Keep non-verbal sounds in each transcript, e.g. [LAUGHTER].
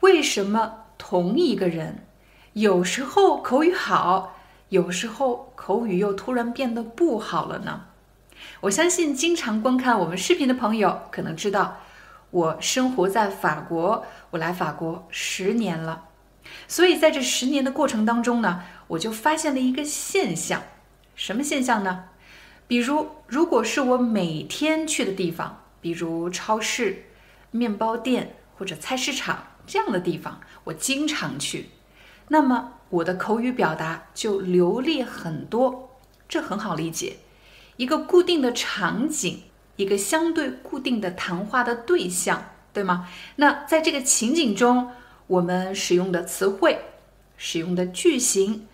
为什么同一个人有时候口语好，有时候口语又突然变得不好了呢？我相信经常观看我们视频的朋友可能知道，我生活在法国，我来法国十年了，所以在这十年的过程当中呢，我就发现了一个现象，什么现象呢？比如，如果是我每天去的地方，比如超市、面包店或者菜市场。这样的地方我经常去，那么我的口语表达就流利很多，这很好理解。一个固定的场景，一个相对固定的谈话的对象，对吗？那在这个情景中，我们使用的词汇、使用的句型，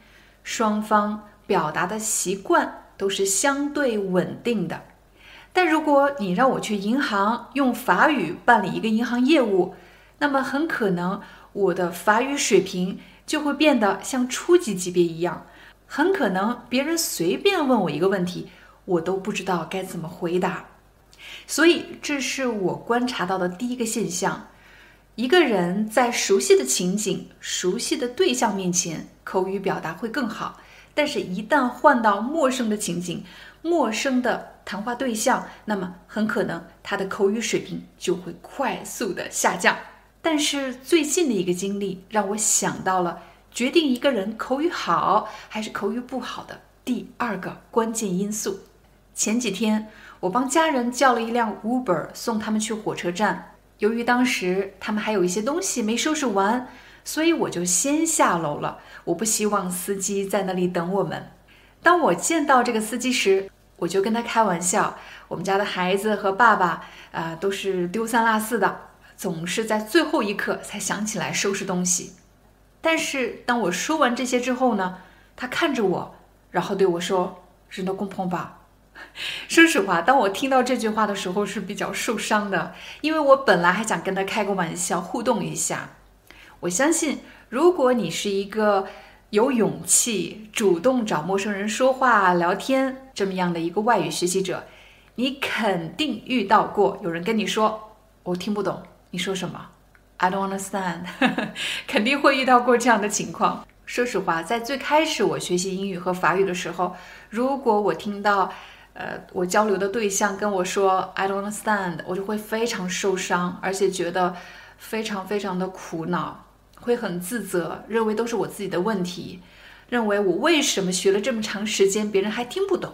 双方表达的习惯都是相对稳定的。但如果你让我去银行用法语办理一个银行业务，那么很可能我的法语水平就会变得像初级级别一样，很可能别人随便问我一个问题，我都不知道该怎么回答。所以这是我观察到的第一个现象：一个人在熟悉的情景、熟悉的对象面前，口语表达会更好；但是，一旦换到陌生的情景、陌生的谈话对象，那么很可能他的口语水平就会快速的下降。但是最近的一个经历让我想到了决定一个人口语好还是口语不好的第二个关键因素。前几天我帮家人叫了一辆 Uber 送他们去火车站，由于当时他们还有一些东西没收拾完，所以我就先下楼了。我不希望司机在那里等我们。当我见到这个司机时，我就跟他开玩笑：“我们家的孩子和爸爸啊都是丢三落四的。”总是在最后一刻才想起来收拾东西，但是当我说完这些之后呢，他看着我，然后对我说：“人都公碰吧。”说实话，当我听到这句话的时候是比较受伤的，因为我本来还想跟他开个玩笑互动一下。我相信，如果你是一个有勇气主动找陌生人说话聊天这么样的一个外语学习者，你肯定遇到过有人跟你说：“我听不懂。”你说什么？I don't understand。[LAUGHS] 肯定会遇到过这样的情况。说实话，在最开始我学习英语和法语的时候，如果我听到，呃，我交流的对象跟我说 I don't understand，我就会非常受伤，而且觉得非常非常的苦恼，会很自责，认为都是我自己的问题，认为我为什么学了这么长时间，别人还听不懂，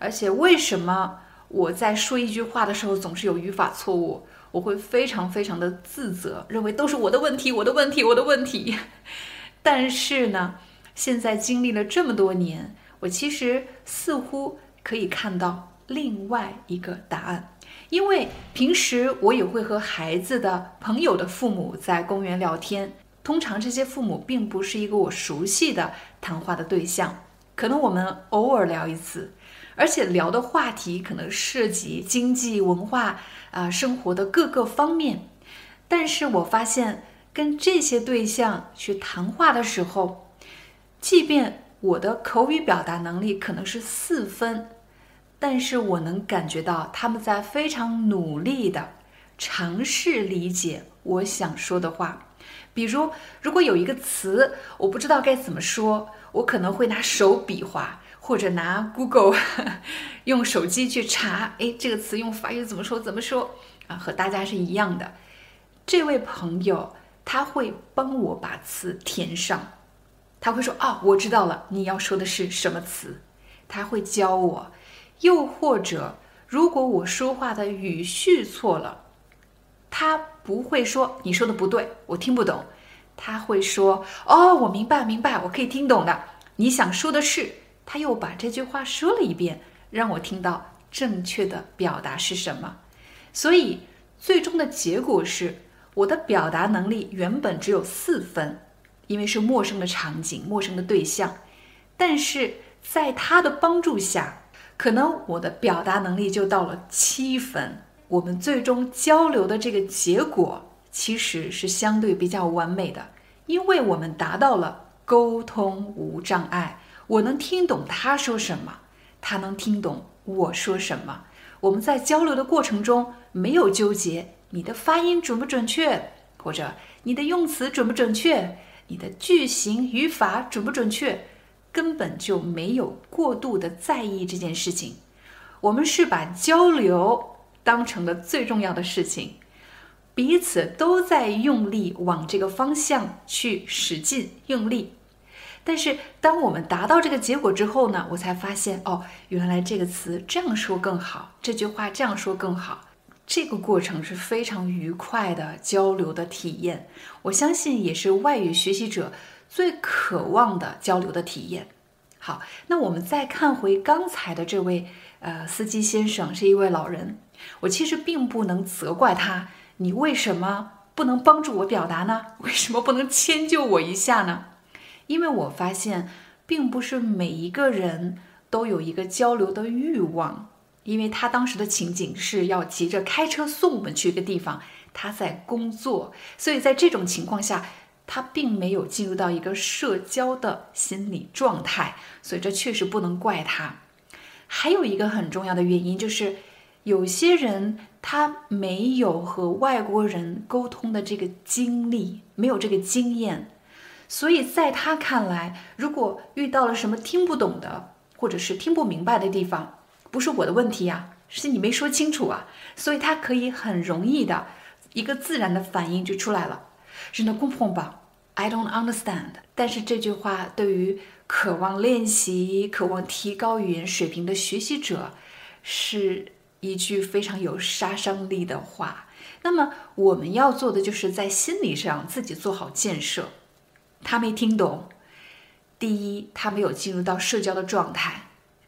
而且为什么我在说一句话的时候总是有语法错误。我会非常非常的自责，认为都是我的问题，我的问题，我的问题。[LAUGHS] 但是呢，现在经历了这么多年，我其实似乎可以看到另外一个答案。因为平时我也会和孩子的朋友的父母在公园聊天，通常这些父母并不是一个我熟悉的谈话的对象，可能我们偶尔聊一次。而且聊的话题可能涉及经济、文化啊，生活的各个方面。但是我发现跟这些对象去谈话的时候，即便我的口语表达能力可能是四分，但是我能感觉到他们在非常努力的尝试理解我想说的话。比如，如果有一个词我不知道该怎么说，我可能会拿手比划。或者拿 Google [LAUGHS] 用手机去查，哎，这个词用法语怎么说？怎么说啊？和大家是一样的。这位朋友他会帮我把词填上，他会说：“哦，我知道了，你要说的是什么词？”他会教我。又或者，如果我说话的语序错了，他不会说你说的不对，我听不懂。他会说：“哦，我明白，明白，我可以听懂的。你想说的是。”他又把这句话说了一遍，让我听到正确的表达是什么。所以最终的结果是我的表达能力原本只有四分，因为是陌生的场景、陌生的对象，但是在他的帮助下，可能我的表达能力就到了七分。我们最终交流的这个结果其实是相对比较完美的，因为我们达到了沟通无障碍，我能听懂他说什么，他能听懂我说什么。我们在交流的过程中没有纠结。你的发音准不准确，或者你的用词准不准确，你的句型语法准不准确，根本就没有过度的在意这件事情。我们是把交流当成了最重要的事情，彼此都在用力往这个方向去使劲用力。但是当我们达到这个结果之后呢，我才发现哦，原来这个词这样说更好，这句话这样说更好。这个过程是非常愉快的交流的体验，我相信也是外语学习者最渴望的交流的体验。好，那我们再看回刚才的这位呃司机先生，是一位老人。我其实并不能责怪他，你为什么不能帮助我表达呢？为什么不能迁就我一下呢？因为我发现，并不是每一个人都有一个交流的欲望。因为他当时的情景是要急着开车送我们去一个地方，他在工作，所以在这种情况下，他并没有进入到一个社交的心理状态，所以这确实不能怪他。还有一个很重要的原因就是，有些人他没有和外国人沟通的这个经历，没有这个经验，所以在他看来，如果遇到了什么听不懂的，或者是听不明白的地方，不是我的问题呀，是你没说清楚啊，所以他可以很容易的一个自然的反应就出来了。Je ne comprends pas, I don't understand。但是这句话对于渴望练习、渴望提高语言水平的学习者，是一句非常有杀伤力的话。那么我们要做的就是在心理上自己做好建设。他没听懂，第一，他没有进入到社交的状态；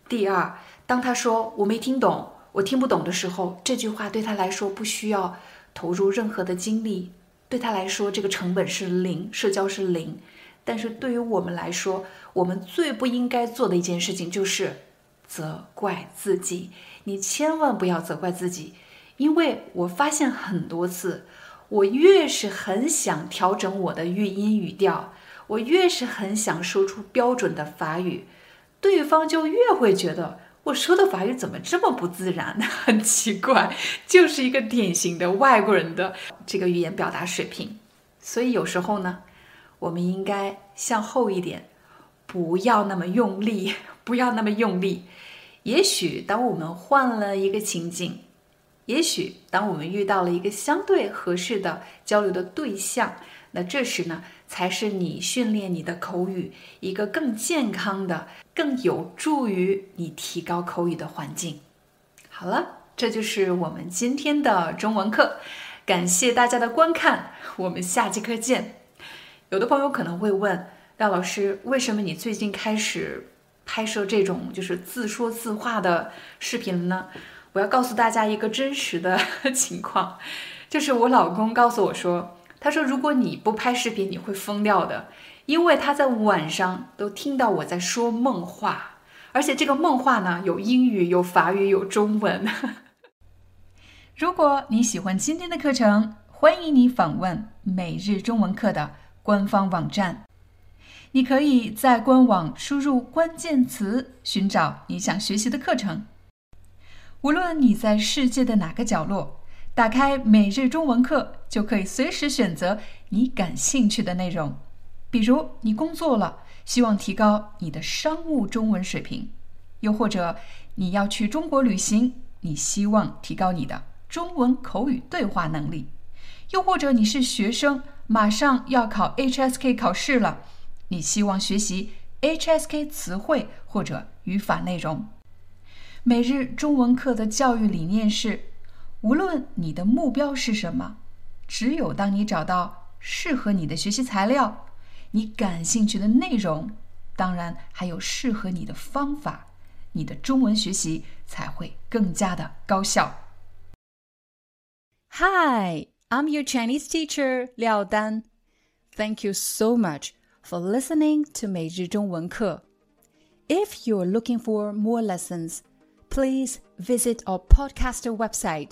第二。当他说我没听懂，我听不懂的时候，这句话对他来说不需要投入任何的精力，对他来说这个成本是零，社交是零。但是对于我们来说，我们最不应该做的一件事情就是责怪自己。你千万不要责怪自己，因为我发现很多次，我越是很想调整我的语音语调，我越是很想说出标准的法语，对方就越会觉得。我说的法语怎么这么不自然？[LAUGHS] 很奇怪，就是一个典型的外国人的这个语言表达水平。所以有时候呢，我们应该向后一点，不要那么用力，[LAUGHS] 不要那么用力。也许当我们换了一个情景，也许当我们遇到了一个相对合适的交流的对象，那这时呢？才是你训练你的口语一个更健康的、更有助于你提高口语的环境。好了，这就是我们今天的中文课，感谢大家的观看，我们下节课见。有的朋友可能会问廖老师，为什么你最近开始拍摄这种就是自说自话的视频呢？我要告诉大家一个真实的 [LAUGHS] 情况，就是我老公告诉我说。他说：“如果你不拍视频，你会疯掉的，因为他在晚上都听到我在说梦话，而且这个梦话呢，有英语、有法语、有中文。[LAUGHS] 如果你喜欢今天的课程，欢迎你访问每日中文课的官方网站，你可以在官网输入关键词，寻找你想学习的课程。无论你在世界的哪个角落。”打开每日中文课，就可以随时选择你感兴趣的内容。比如，你工作了，希望提高你的商务中文水平；又或者你要去中国旅行，你希望提高你的中文口语对话能力；又或者你是学生，马上要考 HSK 考试了，你希望学习 HSK 词汇或者语法内容。每日中文课的教育理念是。无论你的目标是什么，只有当你找到适合你的学习材料、你感兴趣的内容，当然还有适合你的方法，你的中文学习才会更加的高效。Hi。 I'm your Chinese teacher, Liao Dan. Thank you so much for listening to 每日中文课. If you're looking for more lessons, please visit our podcaster website.